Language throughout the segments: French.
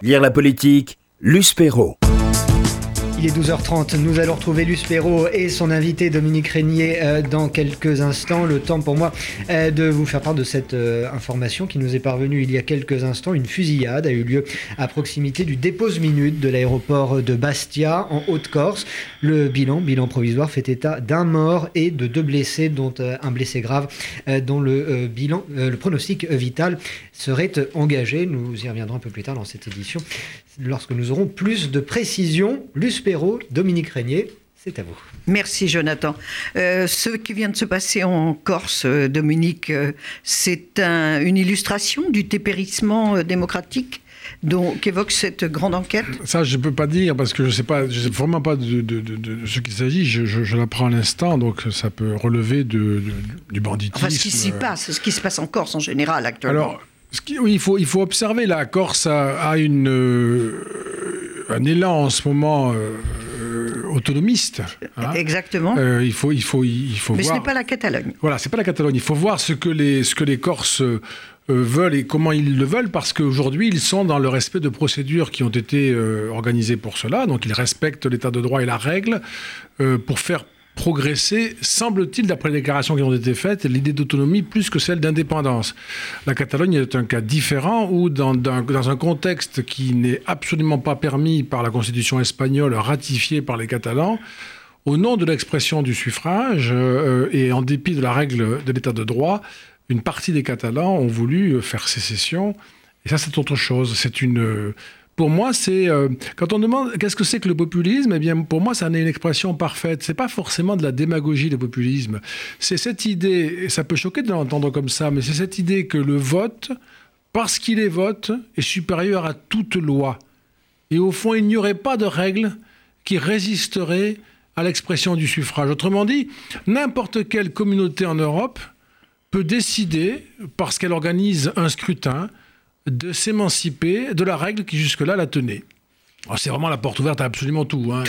Lire la politique, Luce Perrault. Il est 12h30, nous allons retrouver Luce Perrault et son invité Dominique Régnier euh, dans quelques instants. Le temps pour moi euh, de vous faire part de cette euh, information qui nous est parvenue il y a quelques instants. Une fusillade a eu lieu à proximité du dépose minute de l'aéroport de Bastia en Haute-Corse. Le bilan, bilan provisoire, fait état d'un mort et de deux blessés, dont un blessé grave, dont le bilan, le pronostic vital serait engagé. Nous y reviendrons un peu plus tard dans cette édition lorsque nous aurons plus de précisions. Luce Perrault, Dominique Régnier, c'est à vous. Merci Jonathan. Euh, ce qui vient de se passer en Corse, euh, Dominique, euh, c'est une illustration du dépérissement démocratique dont qu'évoque cette grande enquête? Ça, je ne peux pas dire parce que je ne sais pas, je sais vraiment pas de, ce qu'il s'agit. Je, je, l'apprends à l'instant, donc ça peut relever du banditisme. Enfin, ce qui s'y passe, ce qui se passe en Corse en général actuellement. Alors, oui, il faut, il faut observer, la Corse a, une, euh, un élan en ce moment euh, euh, autonomiste. Hein. Exactement. il faut, il faut, il faut Mais ce n'est pas la Catalogne. Voilà, c'est pas la Catalogne. Il faut voir ce que les, ce que les Corses veulent et comment ils le veulent, parce qu'aujourd'hui, ils sont dans le respect de procédures qui ont été organisées pour cela. Donc, ils respectent l'état de droit et la règle pour faire progresser, semble-t-il, d'après les déclarations qui ont été faites, l'idée d'autonomie plus que celle d'indépendance. La Catalogne est un cas différent où, dans, un contexte qui n'est absolument pas permis par la Constitution espagnole, ratifiée par les Catalans, au nom de l'expression du suffrage euh, et en dépit de la règle de l'état de droit, une partie des Catalans ont voulu faire sécession. Et ça, c'est autre chose. C'est une pour moi, c'est euh, quand on demande qu'est-ce que c'est que le populisme, eh bien, pour moi, ça une expression parfaite. C'est pas forcément de la démagogie le populisme. C'est cette idée, et ça peut choquer de l'entendre comme ça, mais c'est cette idée que le vote, parce qu'il est vote, est supérieur à toute loi. Et au fond, il n'y aurait pas de règle qui résisterait à l'expression du suffrage. Autrement dit, n'importe quelle communauté en Europe peut décider, parce qu'elle organise un scrutin, de s'émanciper de la règle qui jusque-là la tenait. Oh, c'est vraiment la porte ouverte à absolument tout. Hein.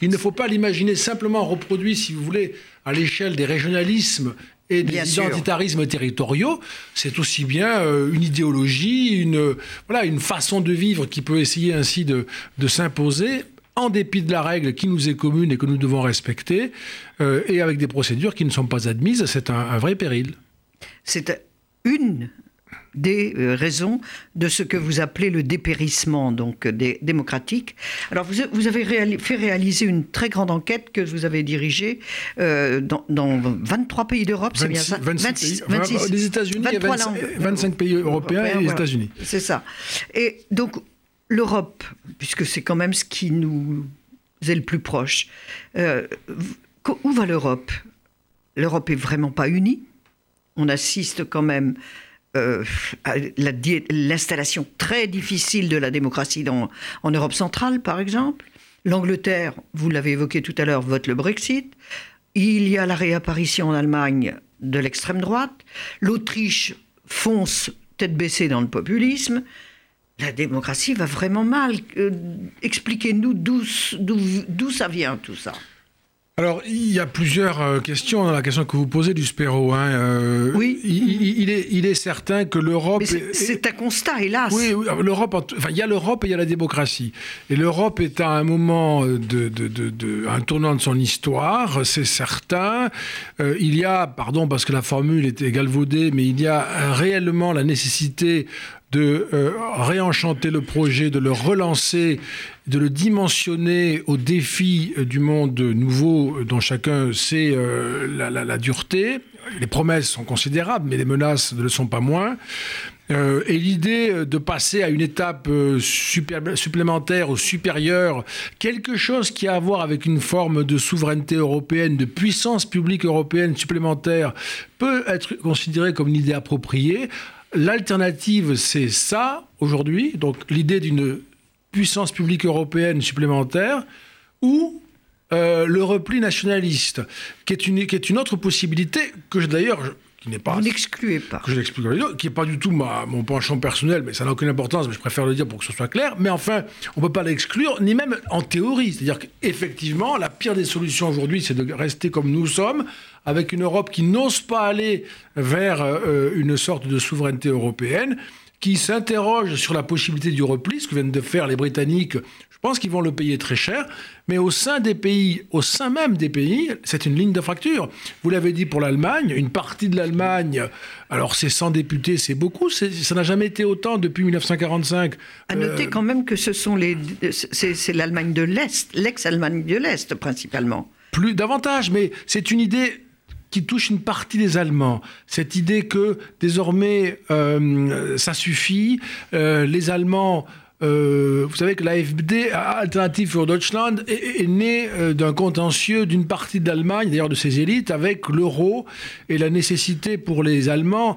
il ne faut pas l'imaginer simplement reproduit, si vous voulez, à l'échelle des régionalismes et des identitarismes territoriaux. C'est aussi bien euh, une idéologie, une, voilà, une façon de vivre qui peut essayer ainsi de, s'imposer en dépit de la règle qui nous est commune et que nous devons respecter, euh, et avec des procédures qui ne sont pas admises. C'est un, un vrai péril. C'est une des euh, raisons de ce que vous appelez le dépérissement donc des, démocratique. Alors vous, avez fait réaliser une très grande enquête que vous avez dirigée euh, dans, 23 pays d'Europe, c'est bien ça 26, pays. les États-Unis, 25 pays européens et les États-Unis. C'est ça. Et donc l'Europe, puisque c'est quand même ce qui nous est le plus proche, euh, où va l'Europe? L'Europe est vraiment pas unie. On assiste quand même euh, l'installation très difficile de la démocratie dans, en Europe centrale, par exemple. L'Angleterre, vous l'avez évoqué tout à l'heure, vote le Brexit. Il y a la réapparition en Allemagne de l'extrême droite. L'Autriche fonce tête baissée dans le populisme. La démocratie va vraiment mal. Euh, expliquez-nous d'où ça vient tout ça. Alors, il y a plusieurs euh, questions dans la question que vous posez du Spéro. Hein, euh, oui. Il, est, il, est, certain que l'Europe. C'est un constat, hélas. Oui, l'Europe. Enfin, il y a l'Europe et il y a la démocratie. Et l'Europe est à un moment de, de, de, un tournant de son histoire, c'est certain. Euh, il y a, pardon, parce que la formule était galvaudée, mais il y a réellement la nécessité de euh, réenchanter le projet, de le relancer, de le dimensionner aux défis euh, du monde nouveau euh, dont chacun sait la, dureté. Les promesses sont considérables, mais les menaces ne le sont pas moins. et l'idée de passer à une étape supplémentaire ou supérieure, quelque chose qui a à voir avec une forme de souveraineté européenne, de puissance publique européenne supplémentaire, peut être considérée comme une idée appropriée. L'alternative, c'est ça, aujourd'hui, donc l'idée d'une puissance publique européenne supplémentaire, ou euh, le repli nationaliste, qui est une, qui est une autre possibilité que d'ailleurs qui n'est pas. Vous n'excluez pas. Que je n'exclus qui n'est pas du tout ma, mon penchant personnel, mais ça n'a aucune importance, mais je préfère le dire pour que ce soit clair. Mais enfin, on ne peut pas l'exclure, ni même en théorie. C'est-à-dire qu'effectivement, la pire des solutions aujourd'hui, c'est de rester comme nous sommes, avec une Europe qui n'ose pas aller vers euh, une sorte de souveraineté européenne qui s'interrogent sur la possibilité du repli, ce que viennent de faire les Britanniques. Je pense qu'ils vont le payer très cher, mais au sein des pays, au sein même des pays, c'est une ligne de fracture. Vous l'avez dit pour l'Allemagne, une partie de l'Allemagne, alors c'est 100 députés, c'est beaucoup, ça n'a jamais été autant depuis 1945. À noter euh, quand même que ce sont les, c'est l'Allemagne de l'Est, l'ex-Allemagne de l'Est principalement. Plus davantage, mais c'est une idée qui touche une partie des Allemands. Cette idée que désormais euh, ça suffit, euh, les Allemands. Euh, vous savez que l'AFD, Alternative für Deutschland, est, est née d'un contentieux d'une partie de l'Allemagne, d'ailleurs de ses élites, avec l'euro et la nécessité pour les Allemands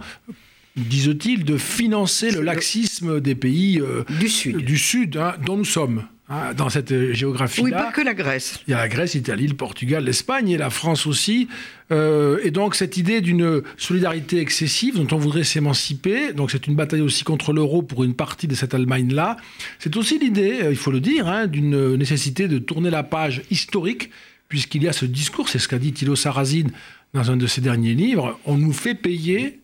disent-ils, de financer le laxisme des pays du Sud, du sud hein, dont nous sommes. Hein, dans cette géographie-là. Oui, pas que la Grèce. Il y a la Grèce, l'Italie, le Portugal, l'Espagne et la France aussi. Euh, et donc cette idée d'une solidarité excessive dont on voudrait s'émanciper, donc c'est une bataille aussi contre l'euro pour une partie de cette Allemagne-là. C'est aussi l'idée, euh, il faut le dire, hein, d'une nécessité de tourner la page historique, puisqu'il y a ce discours, c'est ce qu'a dit Thilo Sarrazin dans un de ses derniers livres, on nous fait payer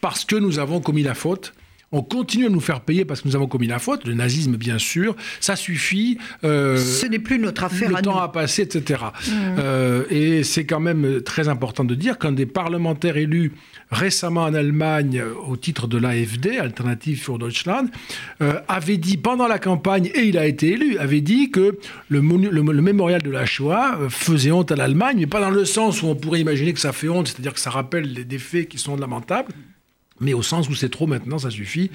parce que nous avons commis la faute. On continue à nous faire payer parce que nous avons commis la faute, le nazisme bien sûr, ça suffit. Euh, Ce n'est plus notre affaire. Le temps a passé, etc. Mmh. Euh, et c'est quand même très important de dire qu'un des parlementaires élus récemment en Allemagne au titre de l'AFD, Alternative für Deutschland, euh, avait dit pendant la campagne, et il a été élu, avait dit que le, le mémorial de la Shoah faisait honte à l'Allemagne, mais pas dans le sens où on pourrait imaginer que ça fait honte, c'est-à-dire que ça rappelle des faits qui sont lamentables mais au sens où c'est trop maintenant, ça suffit.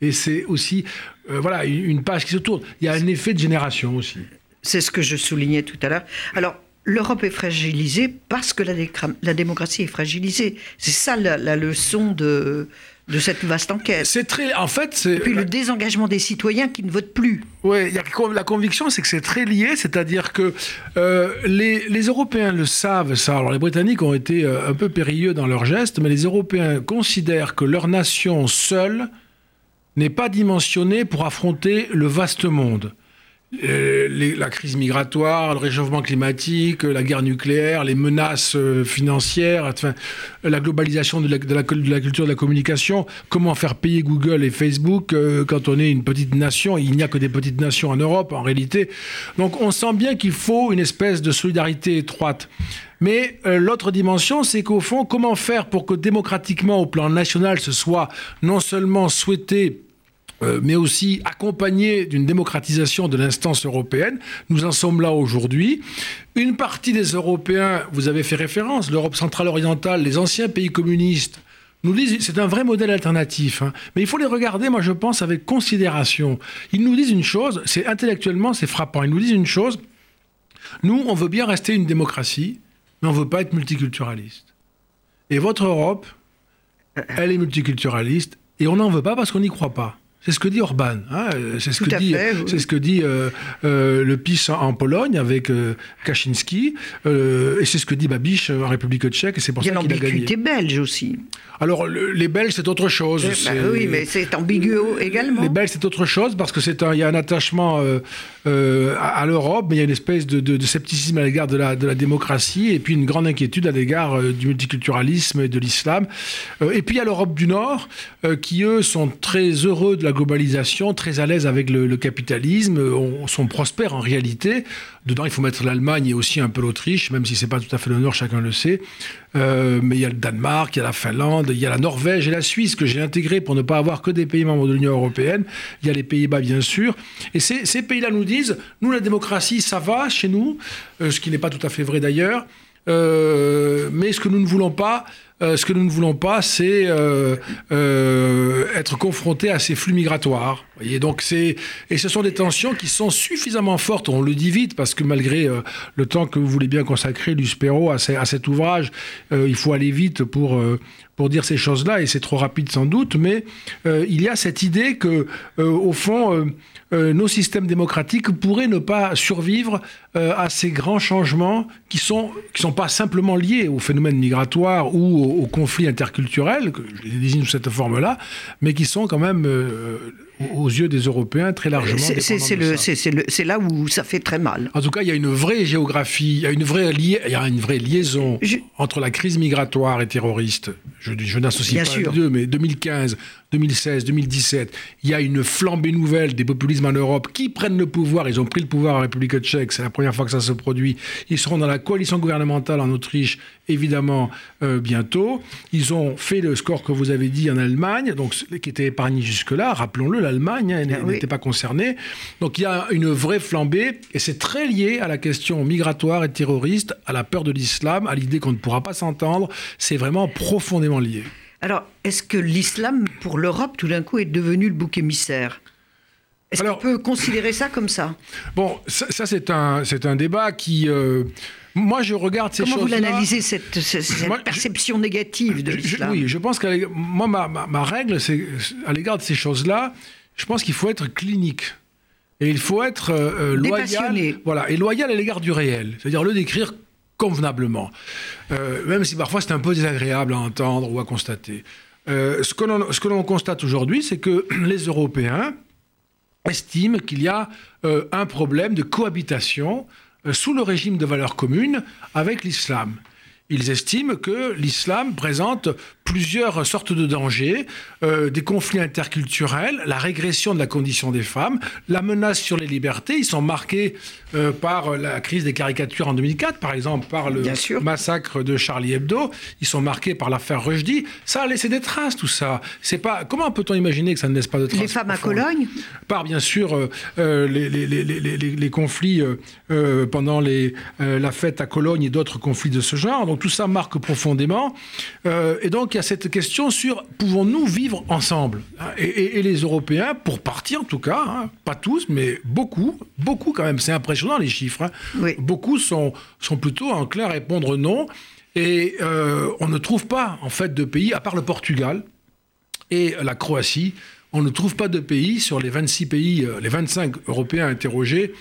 Et c'est aussi, euh, voilà, une page qui se tourne. Il y a un effet de génération aussi. C'est ce que je soulignais tout à l'heure. Alors, l'Europe est fragilisée parce que la, la démocratie est fragilisée. C'est ça la, leçon de, de cette vaste enquête. C'est très, en fait, c'est puis le désengagement des citoyens qui ne votent plus. Oui, la conviction, c'est que c'est très lié, c'est-à-dire que euh, les, les, Européens le savent, ça. Alors les Britanniques ont été euh, un peu périlleux dans leurs gestes, mais les Européens considèrent que leur nation seule n'est pas dimensionnée pour affronter le vaste monde. Euh, la crise migratoire, le réchauffement climatique, la guerre nucléaire, les menaces euh, financières, enfin, la globalisation de la, culture de la communication, comment faire payer Google et Facebook euh, quand on est une petite nation, il n'y a que des petites nations en Europe en réalité. Donc on sent bien qu'il faut une espèce de solidarité étroite. Mais l'autre dimension, c'est qu'au fond, comment faire pour que démocratiquement, au plan national, ce soit non seulement souhaité euh, mais aussi accompagné d'une démocratisation de l'instance européenne. Nous en sommes là aujourd'hui. Une partie des Européens, vous avez fait référence, l'Europe centrale orientale, les anciens pays communistes, nous disent c'est un vrai modèle alternatif. Hein. Mais il faut les regarder, moi je pense, avec considération. Ils nous disent une chose, c'est intellectuellement c'est frappant. Ils nous disent une chose. Nous, on veut bien rester une démocratie, mais on ne veut pas être multiculturaliste. Et votre Europe, elle est multiculturaliste, et on n'en veut pas parce qu'on n'y croit pas. C'est ce que dit Orban. Hein, c'est ce, que dit, c'est ce que dit euh, euh, le PiS en, Pologne avec euh, Kaczynski. et c'est ce que dit Babiš en République tchèque. Et c'est pour ça qu'il a gagné. Il y a l'ambiguïté belge aussi. Alors, les Belges, c'est autre chose. Bah oui, mais c'est ambigu également. Les Belges, c'est autre chose parce que c'est il y a un attachement à, l'Europe, mais il y a une espèce de, scepticisme à l'égard de la, de la démocratie et puis une grande inquiétude à l'égard du multiculturalisme et de l'islam. et puis il y a l'Europe du Nord qui, eux, sont très heureux de la globalisation, très à l'aise avec le, capitalisme, on, sont prospères en réalité. Dedans, il faut mettre l'Allemagne et aussi un peu l'Autriche, même si c'est pas tout à fait le Nord, chacun le sait. Euh, mais il y a le Danemark, il y a la Finlande, il y a la Norvège et la Suisse que j'ai intégré pour ne pas avoir que des pays membres de l'Union européenne. Il y a les Pays-Bas, bien sûr. Et ces, pays-là nous disent, nous, la démocratie, ça va chez nous, euh, ce qui n'est pas tout à fait vrai d'ailleurs. Euh, mais ce que nous ne voulons pas, euh, ce que nous ne voulons pas, c'est euh, euh, être confrontés à ces flux migratoires. Et donc c'est et ce sont des tensions qui sont suffisamment fortes. On le dit vite parce que malgré le temps que vous voulez bien consacrer, Luspero, à, à cet ouvrage, il faut aller vite pour pour dire ces choses-là et c'est trop rapide sans doute. Mais il y a cette idée que au fond nos systèmes démocratiques pourraient ne pas survivre à ces grands changements qui sont qui sont pas simplement liés au phénomène migratoire ou au, conflit interculturel, que je les désigne sous cette forme-là, mais qui sont quand même euh, aux yeux des Européens très largement. C'est là où ça fait très mal. En tout cas, il y a une vraie géographie, il y a une vraie, il y a une vraie liaison entre la crise migratoire et terroriste. Je, je n'associe pas les deux, mais 2015, 2016, 2017, il y a une flambée nouvelle des populismes en Europe qui prennent le pouvoir. Ils ont pris le pouvoir en République tchèque, c'est la première fois que ça se produit. Ils seront dans la coalition gouvernementale en Autriche, évidemment, euh, bientôt. Ils ont fait le score que vous avez dit en Allemagne, donc qui était épargné jusque-là. Rappelons-le, l'Allemagne hein, Ah n'était pas concernée. Donc il y a une vraie flambée et c'est très lié à la question migratoire et terroriste, à la peur de l'islam, à l'idée qu'on ne pourra pas s'entendre. C'est vraiment profondément lié. Alors, est-ce que l'islam, pour l'Europe, tout d'un coup, est devenu le bouc émissaire? Est-ce qu'on peut considérer ça comme ça? Bon, ça, ça, c'est un, c'est un débat qui... euh, moi, je regarde ces Comment vous choses-là... l'analysez, cette, je- perception négative de l'islam? oui, je pense l'égard- moi, ma, ma- ma règle, c'est à l'égard de ces choses-là, je pense qu'il faut être clinique. Et il faut être euh, euh, loyal. Voilà, et loyal à l'égard du réel. C'est-à-dire le décrire convenablement. Euh, même si parfois c'est un peu désagréable à entendre ou à constater. Euh, que ce que l'on constate aujourd'hui, c'est que les Européens estiment qu'il y a euh, un problème de cohabitation euh, sous le régime de valeurs communes avec l'islam. Ils estiment que l'islam présente plusieurs sortes de dangers, euh, des conflits interculturels, la régression de la condition des femmes, la menace sur les libertés. Ils sont marqués euh, par la crise des caricatures en 2004, par exemple, par le massacre de Charlie Hebdo. Ils sont marqués par l'affaire Rushdie. Ça a laissé des traces, tout ça. C'est pas comment peut-on imaginer que ça ne laisse pas de traces Les femmes à Cologne par bien sûr euh, les, les- les- les- les- les conflits pendant la fête à Cologne et d'autres conflits de ce genre. Donc tout ça marque profondément. Euh, et donc il y a cette question sur pouvons-nous vivre ensemble? Et, et- et les Européens, pour partie en tout cas, hein, pas tous, mais beaucoup, beaucoup quand même. C'est impressionnant les chiffres. hein. Oui. Beaucoup sont, sont plutôt enclins à répondre non. Et euh, on ne trouve pas en fait de pays, à part le Portugal, et la Croatie. On ne trouve pas de pays sur les 26 pays, euh, les 25 Européens interrogés.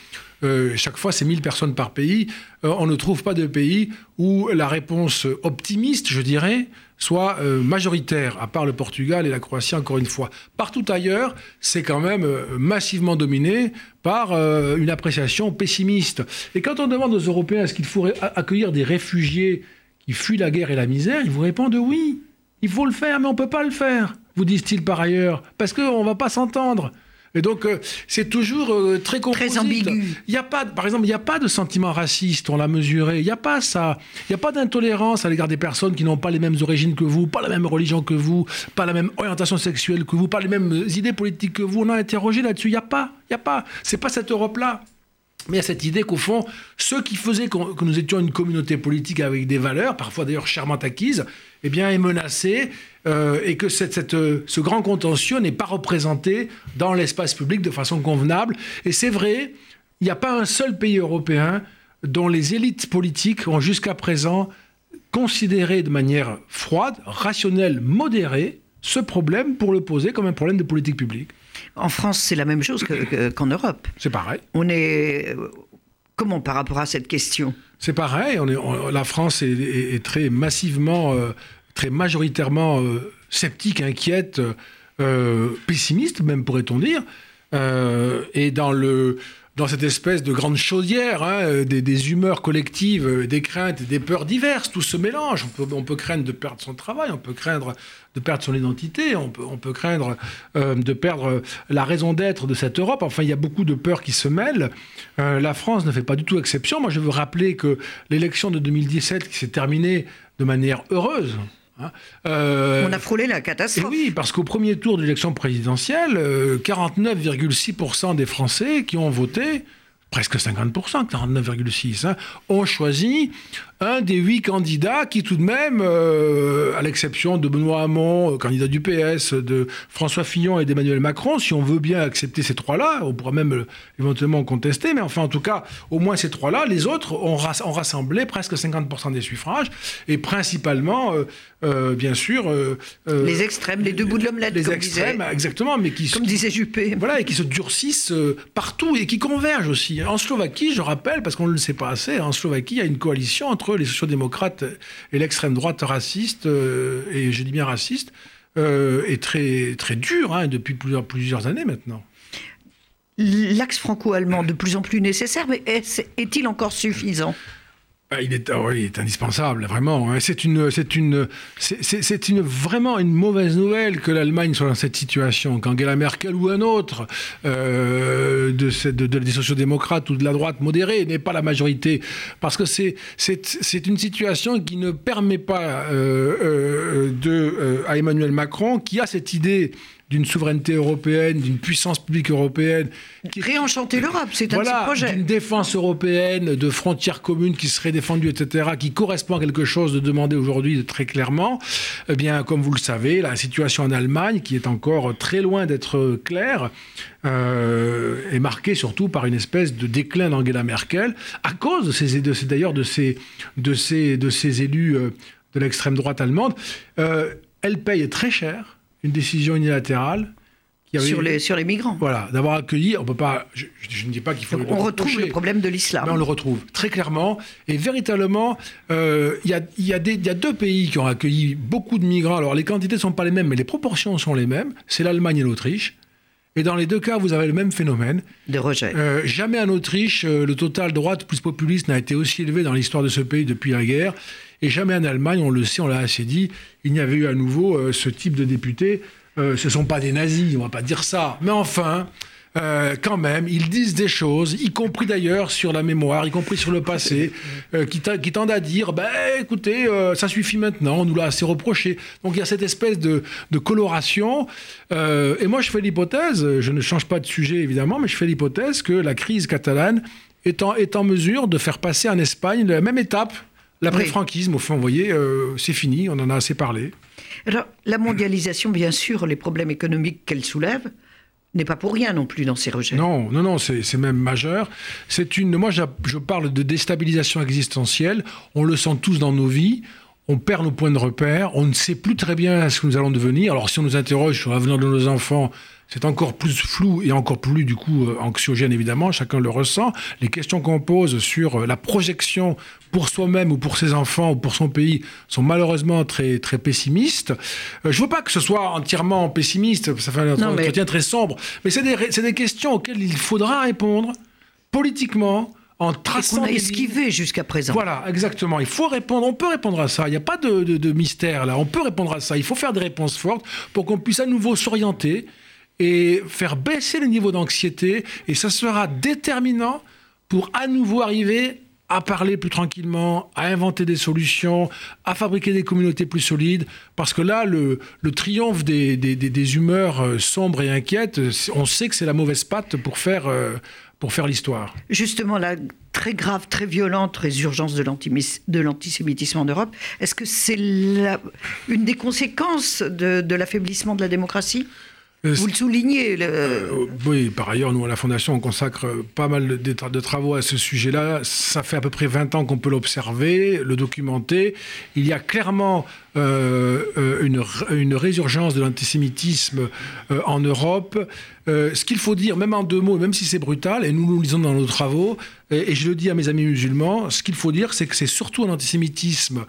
Euh, chaque fois, c'est 1000 personnes par pays. euh, on ne trouve pas de pays où la réponse optimiste, je dirais, soit euh, majoritaire, à part le Portugal et la Croatie, encore une fois. Partout ailleurs, c'est quand même massivement dominé par une appréciation pessimiste. Et quand on demande aux Européens est-ce qu'il a- accueillir des réfugiés qui fuient la guerre et la misère, ils vous répondent oui. Il faut le faire, mais on ne peut pas le faire, vous disent-ils par ailleurs, parce qu'on ne va pas s'entendre. Et donc, euh, c'est toujours euh, très composite. ambigu. Il y a pas, par exemple, il n'y a pas de sentiment raciste, on l'a mesuré. Il n'y a pas ça. Il n'y a pas d'intolérance à l'égard des personnes qui n'ont pas les mêmes origines que vous, pas la même religion que vous, pas la même orientation sexuelle que vous, pas les mêmes idées politiques que vous. On a interrogé là-dessus. Il n'y a pas. Il n'y a pas. C'est pas cette Europe-là. Mais il y a cette idée qu'au fond, ce qui faisait qu'on- que nous étions une communauté politique avec des valeurs, parfois d'ailleurs chèrement acquises, eh bien, est menacé euh, et que cette, euh, ce grand contentieux n'est pas représenté dans l'espace public de façon convenable. Et c'est vrai, il n'y a pas un seul pays européen dont les élites politiques ont jusqu'à présent considéré de manière froide, rationnelle, modérée, ce problème pour le poser comme un problème de politique publique. En France, c'est la même chose que- que- qu'en Europe. C'est pareil. On est. Comment par rapport à cette question? C'est pareil, on est- on- la France est, est- est très massivement, euh, très majoritairement euh, sceptique, inquiète, euh, pessimiste même pourrait-on dire. Et dans, le, dans cette espèce de grande chaudière, hein, euh, des, humeurs collectives, euh, des craintes et des peurs diverses, tout se mélange. On peut, craindre de perdre son travail, on peut craindre de perdre son identité, on peut, craindre euh, de perdre la raison d'être de cette Europe. Enfin, il y a beaucoup de peurs qui se mêlent. La France ne fait pas du tout exception. Moi, je veux rappeler que l'élection de 2017 qui s'est terminée de manière heureuse. Hein, euh, On a frôlé la et catastrophe. oui, parce qu'au premier tour de l'élection présidentielle, euh, 49,6% des Français qui ont voté, presque 50%, 49,6%, hein, ont choisi un des huit candidats qui tout de même, euh, à l'exception de Benoît Hamon, euh, candidat du PS, de François Fillon et d'Emmanuel Macron, si on veut bien accepter ces trois-là, on pourra même euh, éventuellement contester, mais enfin en tout cas, au moins ces trois-là, les autres ont, ras- ont rassemblé presque 50% des suffrages, et principalement, euh, euh, bien sûr... Les extrêmes, les deux bouts de l'omelette, les comme extrêmes, disait, exactement, mais qui, comme disait Juppé. voilà, et qui se durcissent partout et qui convergent aussi. En Slovaquie, je rappelle, parce qu'on ne le sait pas assez, en Slovaquie, il y a une coalition entre les sociodémocrates et l'extrême droite raciste, euh, et je dis bien raciste, euh, et très, très dure hein, depuis plusieurs, plusieurs années maintenant. L'axe franco-allemand de plus en plus nécessaire, mais est- est-il encore suffisant? Il est, ah il est indispensable, vraiment. Hein. C'est une, c'est une, c'est une vraiment une mauvaise nouvelle que l'Allemagne soit dans cette situation. Qu'Angela Merkel ou un autre euh, de, de, de, des sociodémocrates ou de la droite modérée n'est pas la majorité, parce que c'est, c'est, une situation qui ne permet pas euh, euh, à Emmanuel Macron, qui a cette idée d'une souveraineté européenne, d'une puissance publique européenne. Qui... Réenchanter l'Europe, c'est un voilà, projet. D'une défense européenne, de frontières communes qui seraient défendues, etc., qui correspond à quelque chose de demandé aujourd'hui très clairement. Eh bien, comme vous le savez, la situation en Allemagne, qui est encore très loin d'être claire, euh, est marquée surtout par une espèce de déclin d'Angela Merkel, à cause de ces, de ces, d'ailleurs de ces, de ces, de ces élus euh, de l'extrême droite allemande. Euh, elle paye très cher une décision unilatérale. Qui avait, sur, les, sur les migrants. Voilà, d'avoir accueilli, on peut pas, je, je, ne dis pas qu'il faut... Donc on retrouve le problème de l'islam. On le retrouve, très clairement. Et véritablement, euh, il y, a, y, a y, a, deux pays qui ont accueilli beaucoup de migrants. Alors les quantités ne sont pas les mêmes, mais les proportions sont les mêmes. C'est l'Allemagne et l'Autriche. Et dans les deux cas, vous avez le même phénomène. De rejet. Euh, jamais en Autriche, euh, le total droite plus populiste n'a été aussi élevé dans l'histoire de ce pays depuis la guerre. Et jamais en Allemagne, on le sait, on l'a assez dit, il n'y avait eu à nouveau euh, ce type de députés. Euh, ce ne sont pas des nazis, on ne va pas dire ça. Mais enfin, euh, quand même, ils disent des choses, y compris d'ailleurs sur la mémoire, y compris sur le passé, euh, qui, qui, tendent à dire, ben écoutez, euh, ça suffit maintenant, on nous l'a assez reproché. Donc il y a cette espèce de, de coloration. Et moi, je fais l'hypothèse, je ne change pas de sujet évidemment, mais je fais l'hypothèse que la crise catalane est en, est en mesure de faire passer en Espagne la même étape L'après-franquisme, oui. au fond, vous voyez, euh, c'est fini, on en a assez parlé. Alors, la mondialisation, bien sûr, les problèmes économiques qu'elle soulève, n'est pas pour rien non plus dans ces rejets. Non, non, non, c'est même majeur. C'est une. Moi, je, je parle de déstabilisation existentielle. On le sent tous dans nos vies. On perd nos points de repère. On ne sait plus très bien ce que nous allons devenir. Alors, si on nous interroge sur l'avenir de nos enfants, c'est encore plus flou et encore plus, du coup, euh, anxiogène, évidemment. Chacun le ressent. Les questions qu'on pose sur euh, la projection pour soi-même ou pour ses enfants ou pour son pays sont malheureusement très, très pessimistes. Euh, je veux pas que ce soit entièrement pessimiste, ça fait un entretien mais... très sombre, mais c'est des, des questions auxquelles il faudra répondre politiquement, en traçant. qu'on a esquivé jusqu'à présent? Voilà, exactement. Il faut répondre. On peut répondre à ça. Il n'y a pas de, de, de, mystère là. On peut répondre à ça. Il faut faire des réponses fortes pour qu'on puisse à nouveau s'orienter et faire baisser le niveau d'anxiété. Et ça sera déterminant pour à nouveau arriver à parler plus tranquillement, à inventer des solutions, à fabriquer des communautés plus solides. Parce que là, le, le triomphe des, des, des, humeurs euh, sombres et inquiètes, on sait que c'est la mauvaise patte pour faire, euh, pour faire l'histoire. Justement, la très grave, très violente résurgence de l'antisémitisme en Europe, est-ce que c'est une des conséquences de, de l'affaiblissement de la démocratie? Vous le soulignez. Le... Euh, oui, par ailleurs, nous, à la Fondation, on consacre pas mal de, de travaux à ce sujet-là. Ça fait à peu près 20 ans qu'on peut l'observer, le documenter. Il y a clairement euh, euh, une, résurgence de l'antisémitisme euh, en Europe. Ce qu'il faut dire, même en deux mots, même si c'est brutal, et nous nous lisons dans nos travaux, et, et, je le dis à mes amis musulmans, ce qu'il faut dire, c'est que c'est surtout un antisémitisme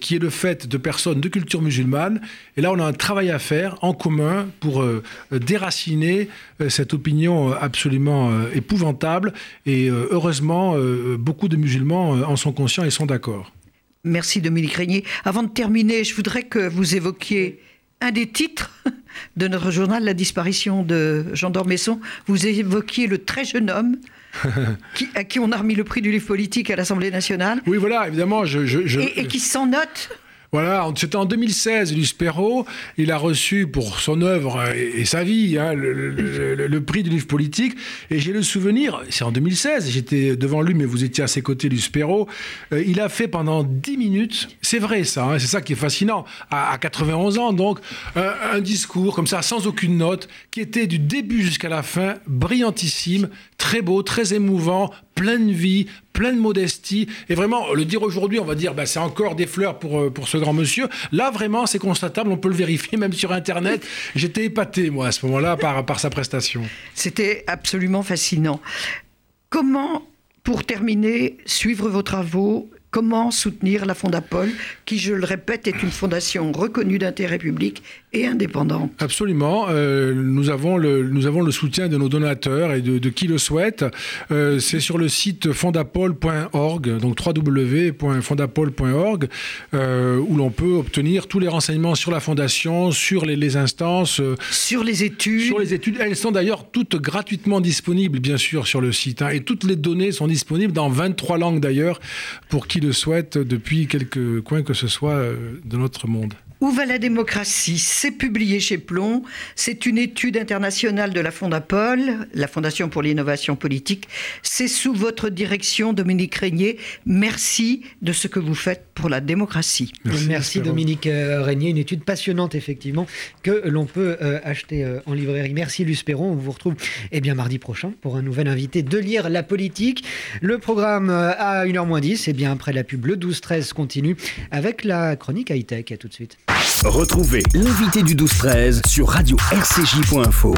qui est le fait de personnes de culture musulmane. Et là, on a un travail à faire en commun pour déraciner cette opinion absolument épouvantable. Et heureusement, beaucoup de musulmans en sont conscients et sont d'accord. Merci Dominique Régnier. Avant de terminer, je voudrais que vous évoquiez un des titres de notre journal, La disparition de Jean d'Ormesson. Vous évoquiez le très jeune homme qui, à qui on a remis le prix du livre politique à l'Assemblée nationale. Oui, voilà, évidemment. Je, je, je... Et, et, qui s'en note voilà, c'était en 2016, Luce Perrault, il a reçu pour son œuvre et, sa vie hein, le, prix du livre politique. Et j'ai le souvenir, c'est en 2016, j'étais devant lui, mais vous étiez à ses côtés, Luce Perrault. Euh, il a fait pendant 10 minutes, c'est vrai ça, hein, c'est ça qui est fascinant, à, à 91 ans, donc, euh, un discours comme ça, sans aucune note, qui était du début jusqu'à la fin, brillantissime, très beau, très émouvant, plein de vie, plein de modestie. Et vraiment, le dire aujourd'hui, on va dire, bah, c'est encore des fleurs pour, pour ce grand monsieur. Là, vraiment, c'est constatable, on peut le vérifier, même sur Internet. J'étais épaté, moi, à ce moment-là, par, par sa prestation. C'était absolument fascinant. Comment, pour terminer, suivre vos travaux Comment soutenir la Fondapol, qui, je le répète, est une fondation reconnue d'intérêt public et indépendante. Absolument. Euh, nous, avons le, nous avons le soutien de nos donateurs et de, qui le souhaitent. Euh, c'est sur le site fondapol.org, donc www.fondapol.org, euh, où l'on peut obtenir tous les renseignements sur la fondation, sur les, instances. sur les études. Sur les études. Elles sont d'ailleurs toutes gratuitement disponibles, bien sûr, sur le site. Hein, et toutes les données sont disponibles dans 23 langues d'ailleurs, pour qui le souhaite, depuis quelques coins que ce soit de notre monde. Où va la démocratie? C'est publié chez Plomb. C'est une étude internationale de la Fondapol, la Fondation pour l'innovation politique. C'est sous votre direction, Dominique Régnier. Merci de ce que vous faites pour la démocratie. Merci, Dominique euh, Régnier. Une étude passionnante, effectivement, que l'on peut euh, acheter euh, en librairie. Merci Luce Perron. On vous retrouve eh bien, mardi prochain pour un nouvel invité de lire la politique. Le programme à 1h 10, et bien après la pub, le 12-13 continue avec la chronique high-tech. À tout de suite. Retrouvez l'invité du 12-13 sur radio-rcj.info.